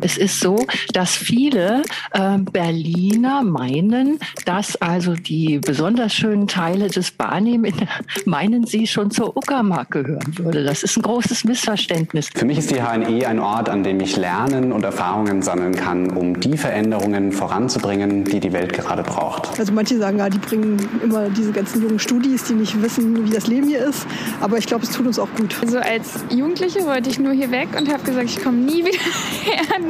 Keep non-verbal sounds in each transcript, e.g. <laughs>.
Es ist so, dass viele äh, Berliner meinen, dass also die besonders schönen Teile des Barnim <laughs> meinen sie schon zur Uckermark gehören würde. Das ist ein großes Missverständnis. Für mich ist die HNE ein Ort, an dem ich lernen und Erfahrungen sammeln kann, um die Veränderungen voranzubringen, die die Welt gerade braucht. Also manche sagen, ja, die bringen immer diese ganzen jungen Studis, die nicht wissen, wie das Leben hier ist. Aber ich glaube, es tut uns auch gut. Also als Jugendliche wollte ich nur hier weg und habe gesagt, ich komme nie wieder <laughs> her,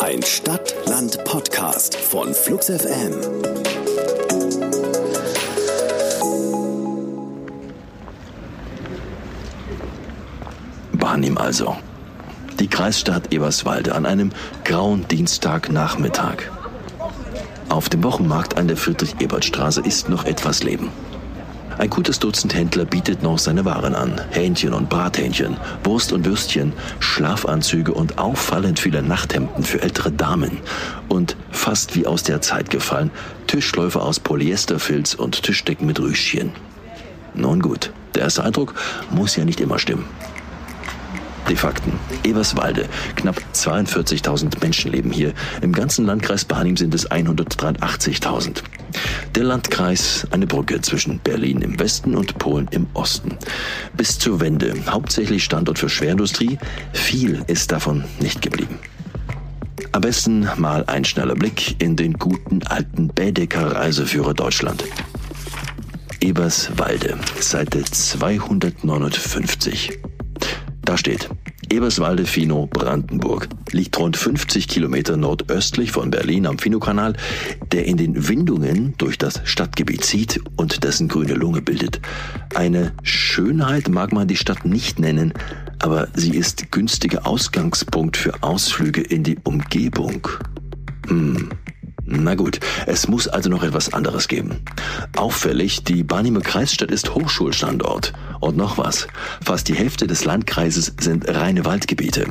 Ein Stadt-Land-Podcast von Flux FM. Barnim also. Die Kreisstadt Eberswalde an einem grauen Dienstagnachmittag. Auf dem Wochenmarkt an der Friedrich-Ebert-Straße ist noch etwas Leben. Ein gutes Dutzend Händler bietet noch seine Waren an. Hähnchen und Brathähnchen, Wurst und Würstchen, Schlafanzüge und auffallend viele Nachthemden für ältere Damen. Und fast wie aus der Zeit gefallen, Tischläufe aus Polyesterfilz und Tischdecken mit Rüschchen. Nun gut, der erste Eindruck muss ja nicht immer stimmen. Die Fakten. Eberswalde. Knapp 42.000 Menschen leben hier. Im ganzen Landkreis Barnim sind es 183.000. Der Landkreis eine Brücke zwischen Berlin im Westen und Polen im Osten. Bis zur Wende hauptsächlich Standort für Schwerindustrie. Viel ist davon nicht geblieben. Am besten mal ein schneller Blick in den guten alten Bädecker Reiseführer Deutschland. Eberswalde, Seite 259. Da steht, Eberswalde Fino, Brandenburg, liegt rund 50 Kilometer nordöstlich von Berlin am Finokanal, der in den Windungen durch das Stadtgebiet zieht und dessen grüne Lunge bildet. Eine Schönheit mag man die Stadt nicht nennen, aber sie ist günstiger Ausgangspunkt für Ausflüge in die Umgebung. Hm. Na gut, es muss also noch etwas anderes geben. Auffällig, die Barnimer Kreisstadt ist Hochschulstandort. Und noch was, fast die Hälfte des Landkreises sind reine Waldgebiete.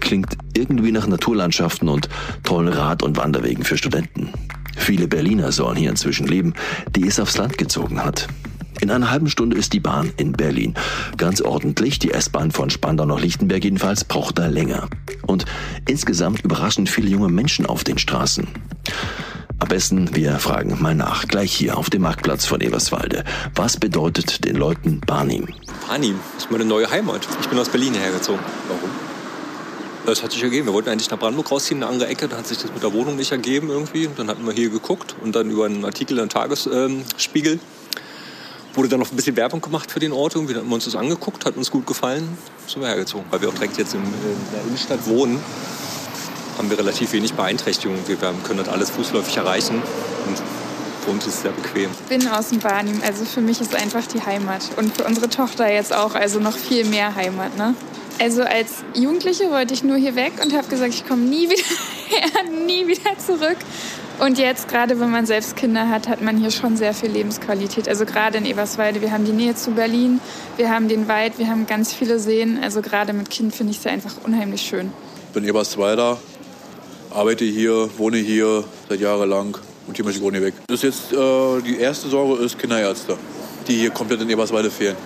Klingt irgendwie nach Naturlandschaften und tollen Rad- und Wanderwegen für Studenten. Viele Berliner sollen hier inzwischen leben, die es aufs Land gezogen hat. In einer halben Stunde ist die Bahn in Berlin. Ganz ordentlich, die S-Bahn von Spandau nach Lichtenberg jedenfalls braucht da länger. Und insgesamt überraschen viele junge Menschen auf den Straßen. Am besten, wir fragen mal nach, gleich hier auf dem Marktplatz von Eberswalde. Was bedeutet den Leuten Barnim? Barnim ist meine neue Heimat. Ich bin aus Berlin hergezogen. Warum? Das hat sich ergeben. Wir wollten eigentlich nach Brandenburg rausziehen, eine andere Ecke. Da hat sich das mit der Wohnung nicht ergeben irgendwie. Dann hatten wir hier geguckt und dann über einen Artikel im Tagesspiegel ähm, wurde dann noch ein bisschen Werbung gemacht für den Ort. Irgendwie haben wir uns das angeguckt, hat uns gut gefallen, sind wir hergezogen. Weil wir auch direkt jetzt in der Innenstadt wohnen, haben wir relativ wenig Beeinträchtigungen. Wir können das alles fußläufig erreichen und für uns ist es sehr bequem. Ich bin aus dem Barnim, also für mich ist einfach die Heimat. Und für unsere Tochter jetzt auch, also noch viel mehr Heimat. Ne? Also als Jugendliche wollte ich nur hier weg und habe gesagt, ich komme nie <laughs> wieder her, nie wieder zurück. Und jetzt, gerade wenn man selbst Kinder hat, hat man hier schon sehr viel Lebensqualität. Also gerade in Eberswalde, wir haben die Nähe zu Berlin, wir haben den Wald, wir haben ganz viele Seen. Also gerade mit Kind finde ich es einfach unheimlich schön. Ich bin Eberswalder, arbeite hier, wohne hier seit jahrelang und hier möchte ich auch nicht weg. Das ist jetzt äh, die erste Sorge ist Kinderärzte, die hier komplett in Eberswalde fehlen.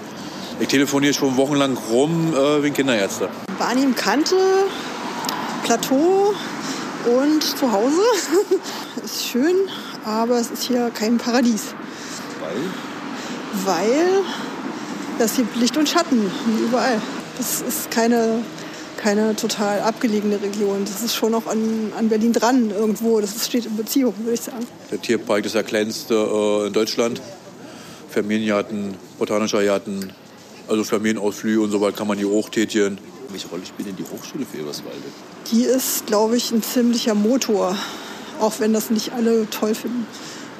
Ich telefoniere schon wochenlang rum äh, wegen Kinderärzte. Barnim Kante, Plateau und zu Hause. <laughs> ist schön, aber es ist hier kein Paradies. Weil? Weil das gibt Licht und Schatten, wie überall. Das ist keine, keine total abgelegene Region. Das ist schon noch an, an Berlin dran irgendwo. Das steht in Beziehung, würde ich sagen. Der Tierpark ist der kleinste äh, in Deutschland. Familiengarten, botanischer Garten, also Familienausflüge und so weiter kann man hier hochtätigen. Welche Rolle spielt denn die Hochschule für Eberswalde? Die ist, glaube ich, ein ziemlicher Motor, auch wenn das nicht alle toll finden.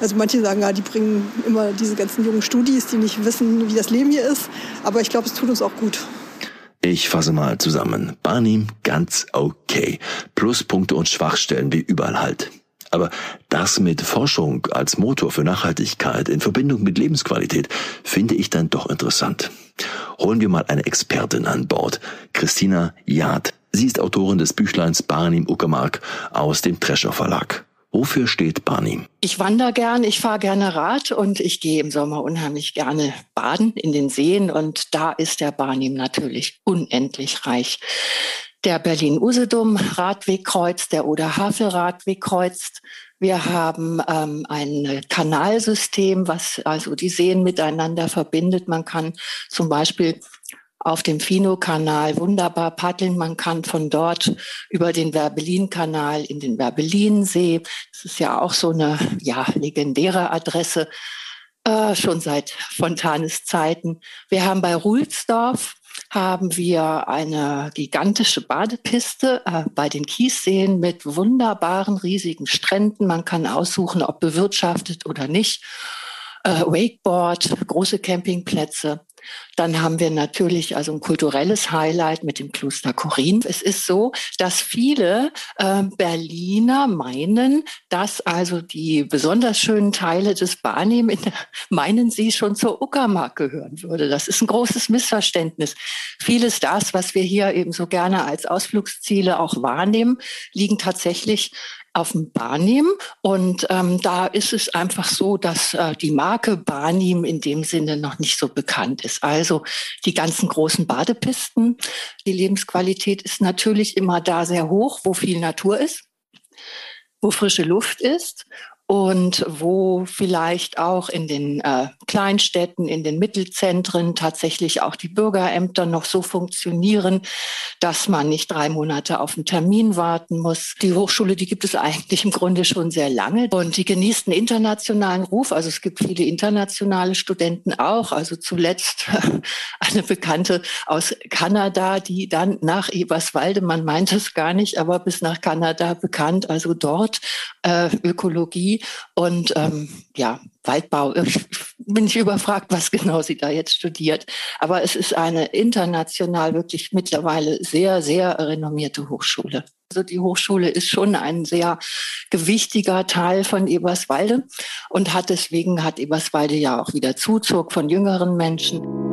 Also manche sagen ja, die bringen immer diese ganzen jungen Studis, die nicht wissen, wie das Leben hier ist. Aber ich glaube, es tut uns auch gut. Ich fasse mal zusammen. Barnim ganz okay. Pluspunkte und Schwachstellen wie überall halt. Aber das mit Forschung als Motor für Nachhaltigkeit in Verbindung mit Lebensqualität finde ich dann doch interessant. Holen wir mal eine Expertin an Bord, Christina Jad. Sie ist Autorin des Büchleins Barnim Uckermark aus dem Trescher Verlag. Wofür steht Barnim? Ich wandere gern, ich fahre gerne Rad und ich gehe im Sommer unheimlich gerne baden in den Seen und da ist der Barnim natürlich unendlich reich der Berlin-Usedom-Radweg kreuzt, der Oder-Havel-Radweg kreuzt. Wir haben ähm, ein Kanalsystem, was also die Seen miteinander verbindet. Man kann zum Beispiel auf dem Fino-Kanal wunderbar paddeln. Man kann von dort über den Werbelin-Kanal in den Werbelinsee. Das ist ja auch so eine ja, legendäre Adresse, äh, schon seit Fontanes Zeiten. Wir haben bei Ruhlsdorf haben wir eine gigantische Badepiste äh, bei den Kiesseen mit wunderbaren riesigen Stränden. Man kann aussuchen, ob bewirtschaftet oder nicht. Äh, Wakeboard, große Campingplätze. Dann haben wir natürlich also ein kulturelles Highlight mit dem Kloster Korin. Es ist so, dass viele äh, Berliner meinen, dass also die besonders schönen Teile des Barnim, in, <laughs> meinen sie schon zur Uckermark gehören würde. Das ist ein großes Missverständnis. Vieles das, was wir hier eben so gerne als Ausflugsziele auch wahrnehmen, liegen tatsächlich auf dem Barnim. Und ähm, da ist es einfach so, dass äh, die Marke Barnim in dem Sinne noch nicht so bekannt ist. Also die ganzen großen Badepisten, die Lebensqualität ist natürlich immer da sehr hoch, wo viel Natur ist, wo frische Luft ist und wo vielleicht auch in den äh, Kleinstädten, in den Mittelzentren tatsächlich auch die Bürgerämter noch so funktionieren, dass man nicht drei Monate auf einen Termin warten muss. Die Hochschule, die gibt es eigentlich im Grunde schon sehr lange und die genießt einen internationalen Ruf. Also es gibt viele internationale Studenten auch. Also zuletzt <laughs> eine Bekannte aus Kanada, die dann nach Eberswalde, man meint es gar nicht, aber bis nach Kanada bekannt, also dort äh, Ökologie und ähm, ja, Waldbau. Ich bin ich überfragt, was genau sie da jetzt studiert. Aber es ist eine international wirklich mittlerweile sehr, sehr renommierte Hochschule. Also die Hochschule ist schon ein sehr gewichtiger Teil von Eberswalde und hat deswegen hat Eberswalde ja auch wieder Zuzug von jüngeren Menschen.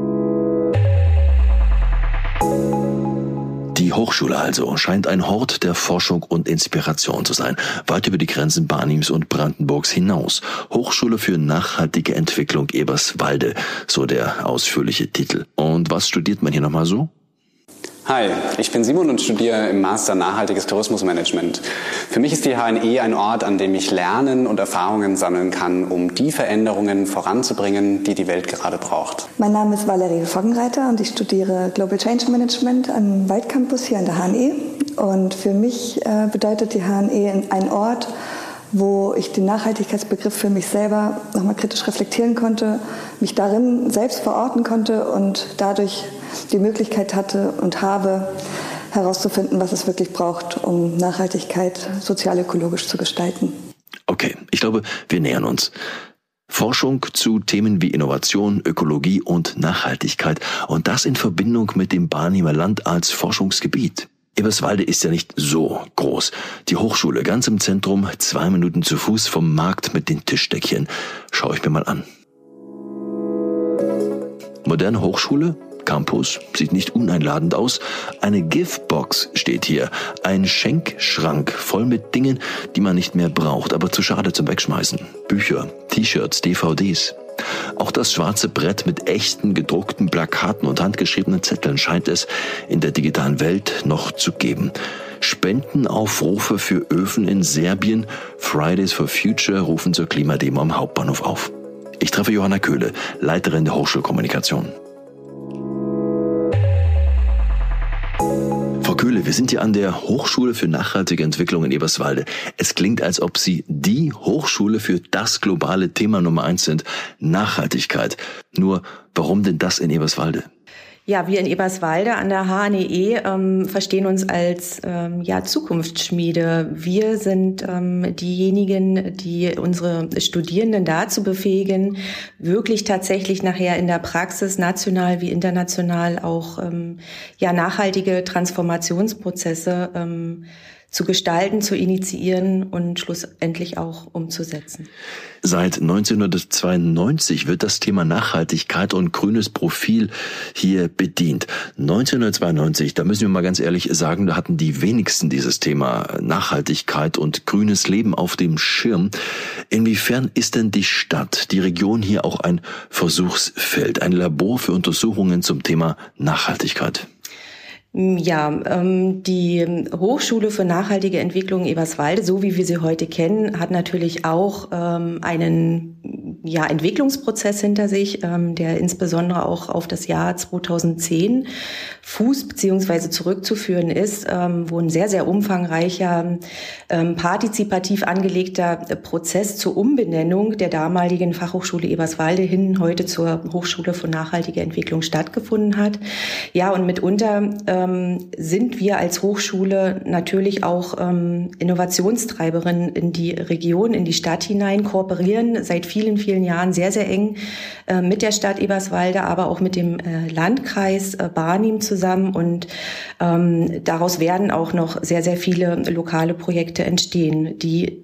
Hochschule also scheint ein Hort der Forschung und Inspiration zu sein, weit über die Grenzen Barnims und Brandenburgs hinaus. Hochschule für nachhaltige Entwicklung Eberswalde, so der ausführliche Titel. Und was studiert man hier nochmal so? Hi, ich bin Simon und studiere im Master Nachhaltiges Tourismusmanagement. Für mich ist die HNE ein Ort, an dem ich lernen und Erfahrungen sammeln kann, um die Veränderungen voranzubringen, die die Welt gerade braucht. Mein Name ist Valerie Foggenreiter und ich studiere Global Change Management am Waldcampus hier an der HNE. Und für mich äh, bedeutet die HNE ein Ort, wo ich den Nachhaltigkeitsbegriff für mich selber nochmal kritisch reflektieren konnte, mich darin selbst verorten konnte und dadurch die Möglichkeit hatte und habe, herauszufinden, was es wirklich braucht, um Nachhaltigkeit sozial-ökologisch zu gestalten. Okay, ich glaube, wir nähern uns. Forschung zu Themen wie Innovation, Ökologie und Nachhaltigkeit und das in Verbindung mit dem Barnimer Land als Forschungsgebiet. Eberswalde ist ja nicht so groß. Die Hochschule ganz im Zentrum, zwei Minuten zu Fuß vom Markt mit den Tischdeckchen. Schau ich mir mal an. Moderne Hochschule, Campus, sieht nicht uneinladend aus. Eine Giftbox steht hier. Ein Schenkschrank voll mit Dingen, die man nicht mehr braucht, aber zu schade zum Wegschmeißen. Bücher, T-Shirts, DVDs. Auch das schwarze Brett mit echten gedruckten Plakaten und handgeschriebenen Zetteln scheint es in der digitalen Welt noch zu geben. Spendenaufrufe für Öfen in Serbien, Fridays for Future rufen zur Klimademo am Hauptbahnhof auf. Ich treffe Johanna Köhle, Leiterin der Hochschulkommunikation. Wir sind hier an der Hochschule für nachhaltige Entwicklung in Eberswalde. Es klingt, als ob Sie die Hochschule für das globale Thema Nummer eins sind, Nachhaltigkeit. Nur, warum denn das in Eberswalde? Ja, wir in Eberswalde an der HNE ähm, verstehen uns als ähm, ja, Zukunftsschmiede. Wir sind ähm, diejenigen, die unsere Studierenden dazu befähigen, wirklich tatsächlich nachher in der Praxis national wie international auch ähm, ja, nachhaltige Transformationsprozesse ähm, zu gestalten, zu initiieren und schlussendlich auch umzusetzen. Seit 1992 wird das Thema Nachhaltigkeit und grünes Profil hier bedient. 1992, da müssen wir mal ganz ehrlich sagen, da hatten die wenigsten dieses Thema Nachhaltigkeit und grünes Leben auf dem Schirm. Inwiefern ist denn die Stadt, die Region hier auch ein Versuchsfeld, ein Labor für Untersuchungen zum Thema Nachhaltigkeit? Ja, ähm, die Hochschule für nachhaltige Entwicklung Eberswalde, so wie wir sie heute kennen, hat natürlich auch ähm, einen ja, Entwicklungsprozess hinter sich, ähm, der insbesondere auch auf das Jahr 2010 fuß beziehungsweise zurückzuführen ist, ähm, wo ein sehr, sehr umfangreicher, ähm, partizipativ angelegter Prozess zur Umbenennung der damaligen Fachhochschule Eberswalde hin heute zur Hochschule für nachhaltige Entwicklung stattgefunden hat. Ja, und mitunter ähm, sind wir als Hochschule natürlich auch ähm, Innovationstreiberin in die Region, in die Stadt hinein, kooperieren seit vielen, vielen Jahren sehr, sehr eng äh, mit der Stadt Eberswalde, aber auch mit dem äh, Landkreis äh, Barnim zusammen. Und ähm, daraus werden auch noch sehr, sehr viele lokale Projekte entstehen, die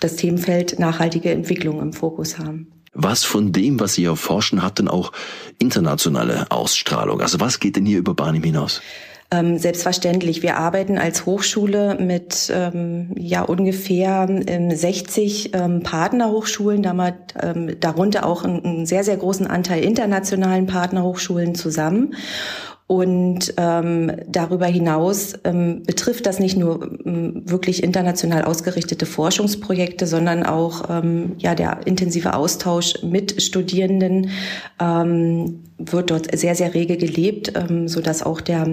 das Themenfeld nachhaltige Entwicklung im Fokus haben. Was von dem, was Sie erforschen, hat denn auch internationale Ausstrahlung? Also was geht denn hier über Barnim hinaus? Ähm, selbstverständlich. Wir arbeiten als Hochschule mit ähm, ja ungefähr ähm, 60 ähm, Partnerhochschulen, ähm, darunter auch einen, einen sehr, sehr großen Anteil internationalen Partnerhochschulen zusammen. Und ähm, darüber hinaus ähm, betrifft das nicht nur ähm, wirklich international ausgerichtete Forschungsprojekte, sondern auch ähm, ja der intensive Austausch mit Studierenden ähm, wird dort sehr sehr rege gelebt, ähm, so dass auch der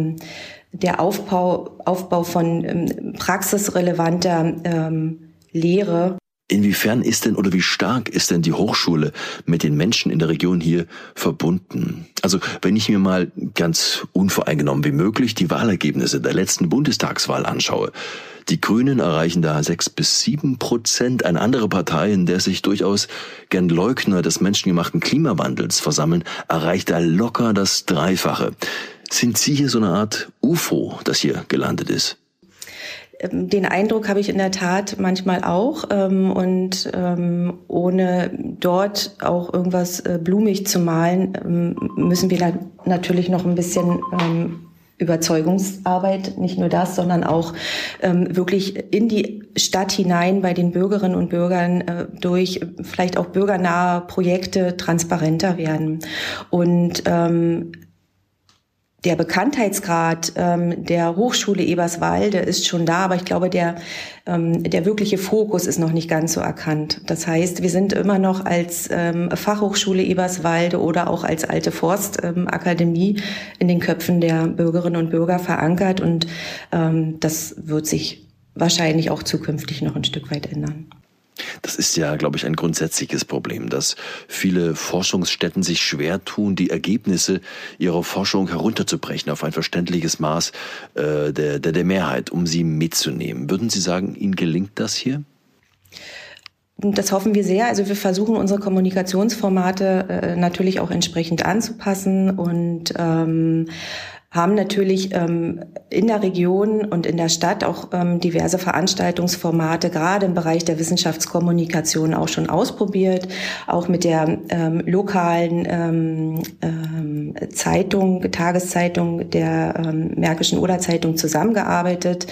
der Aufbau Aufbau von ähm, praxisrelevanter ähm, Lehre Inwiefern ist denn oder wie stark ist denn die Hochschule mit den Menschen in der Region hier verbunden? Also wenn ich mir mal ganz unvoreingenommen wie möglich die Wahlergebnisse der letzten Bundestagswahl anschaue, die Grünen erreichen da sechs bis sieben Prozent. Eine andere Partei, in der sich durchaus gern Leugner des menschengemachten Klimawandels versammeln, erreicht da locker das Dreifache. Sind Sie hier so eine Art UFO, das hier gelandet ist? Ähm, den Eindruck habe ich in der Tat manchmal auch. Ähm, und ähm, ohne dort auch irgendwas äh, blumig zu malen, müssen wir natürlich noch ein bisschen Überzeugungsarbeit, nicht nur das, sondern auch wirklich in die Stadt hinein bei den Bürgerinnen und Bürgern äh, durch vielleicht auch bürgernahe Projekte transparenter werden. Und ähm, der Bekanntheitsgrad ähm, der Hochschule Eberswalde ist schon da, aber ich glaube, der, ähm, der wirkliche Fokus ist noch nicht ganz so erkannt. Das heißt, wir sind immer noch als ähm, Fachhochschule Eberswalde oder auch als alte Forstakademie ähm, in den Köpfen der Bürgerinnen und Bürger verankert und ähm, das wird sich wahrscheinlich auch zukünftig noch ein Stück weit ändern. Das ist ja, glaube ich, ein grundsätzliches Problem, dass viele Forschungsstätten sich schwer tun, die Ergebnisse ihrer Forschung herunterzubrechen auf ein verständliches Maß äh, der, der, der Mehrheit, um sie mitzunehmen. Würden Sie sagen, Ihnen gelingt das hier? Das hoffen wir sehr. Also wir versuchen unsere Kommunikationsformate äh, natürlich auch entsprechend anzupassen und ähm, haben natürlich ähm, in der Region und in der Stadt auch ähm, diverse Veranstaltungsformate, gerade im Bereich der Wissenschaftskommunikation auch schon ausprobiert, auch mit der ähm, lokalen ähm, ähm, Zeitung, Tageszeitung der ähm, Märkischen Oder-Zeitung zusammengearbeitet.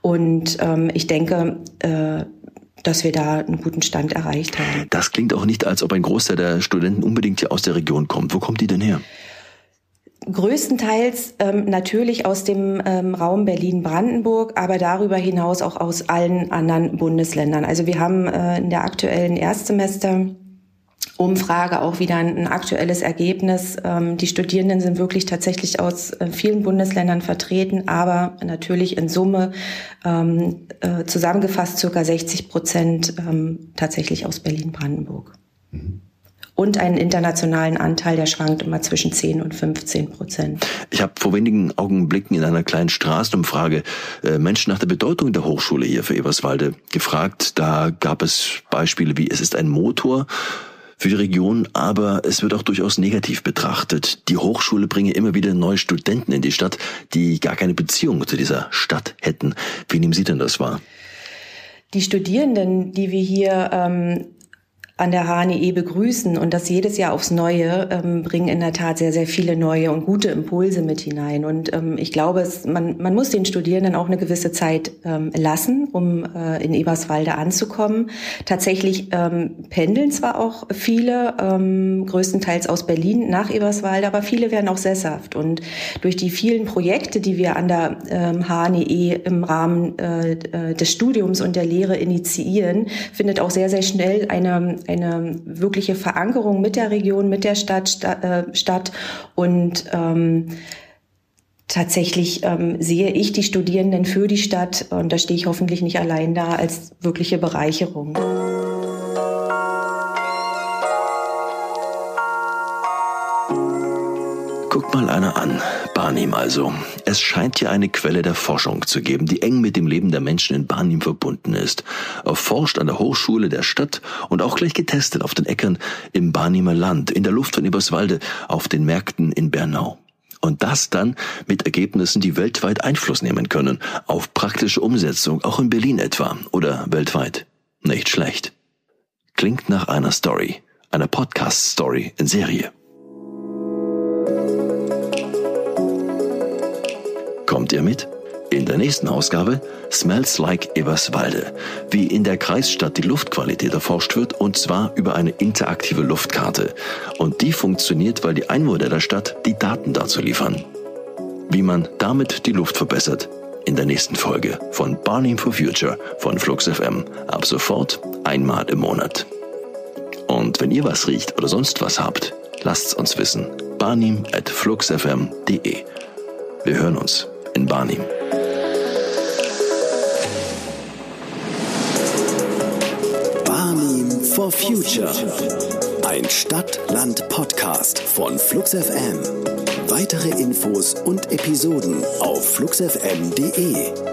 Und ähm, ich denke, äh, dass wir da einen guten Stand erreicht haben. Das klingt auch nicht, als ob ein Großteil der Studenten unbedingt hier aus der Region kommt. Wo kommt die denn her? Größtenteils ähm, natürlich aus dem ähm, Raum Berlin-Brandenburg, aber darüber hinaus auch aus allen anderen Bundesländern. Also wir haben äh, in der aktuellen Erstsemester Umfrage auch wieder ein, ein aktuelles Ergebnis. Ähm, die Studierenden sind wirklich tatsächlich aus äh, vielen Bundesländern vertreten, aber natürlich in Summe ähm, äh, zusammengefasst circa 60 Prozent ähm, tatsächlich aus Berlin-Brandenburg. Mhm und einen internationalen Anteil, der schwankt immer zwischen 10 und 15 Prozent. Ich habe vor wenigen Augenblicken in einer kleinen Straßenumfrage äh, Menschen nach der Bedeutung der Hochschule hier für Eberswalde gefragt. Da gab es Beispiele wie, es ist ein Motor für die Region, aber es wird auch durchaus negativ betrachtet. Die Hochschule bringe immer wieder neue Studenten in die Stadt, die gar keine Beziehung zu dieser Stadt hätten. Wie nehmen Sie denn das wahr? Die Studierenden, die wir hier ähm, an der HNE begrüßen und das jedes Jahr aufs Neue, ähm, bringen in der Tat sehr, sehr viele neue und gute Impulse mit hinein. Und ähm, ich glaube, es, man, man muss den Studierenden auch eine gewisse Zeit ähm, lassen, um äh, in Eberswalde anzukommen. Tatsächlich ähm, pendeln zwar auch viele, ähm, größtenteils aus Berlin nach Eberswalde, aber viele werden auch sesshaft. Und durch die vielen Projekte, die wir an der ähm, HNE im Rahmen äh, äh, des Studiums und der Lehre initiieren, findet auch sehr, sehr schnell eine eine wirkliche Verankerung mit der Region, mit der Stadt, sta äh, statt und ähm, tatsächlich ähm, sehe ich die Studierenden für die Stadt, und da stehe ich hoffentlich nicht allein da, als wirkliche Bereicherung. Mal einer an. Barnim also. Es scheint hier eine Quelle der Forschung zu geben, die eng mit dem Leben der Menschen in Barnim verbunden ist. Erforscht an der Hochschule der Stadt und auch gleich getestet auf den Äckern im Barnimer Land, in der Luft von Eberswalde, auf den Märkten in Bernau. Und das dann mit Ergebnissen, die weltweit Einfluss nehmen können, auf praktische Umsetzung, auch in Berlin etwa oder weltweit. Nicht schlecht. Klingt nach einer Story, einer Podcast-Story in Serie. Ihr mit? In der nächsten Ausgabe Smells Like Eberswalde, wie in der Kreisstadt die Luftqualität erforscht wird und zwar über eine interaktive Luftkarte. Und die funktioniert, weil die Einwohner der Stadt die Daten dazu liefern. Wie man damit die Luft verbessert, in der nächsten Folge von Barney for Future von Flux FM. Ab sofort einmal im Monat. Und wenn ihr was riecht oder sonst was habt, lasst's uns wissen. barnim at fluxfm.de. Wir hören uns in Barnim. Barnim for Future. Ein Stadt-Land-Podcast von Flux FM. Weitere Infos und Episoden auf fluxfm.de.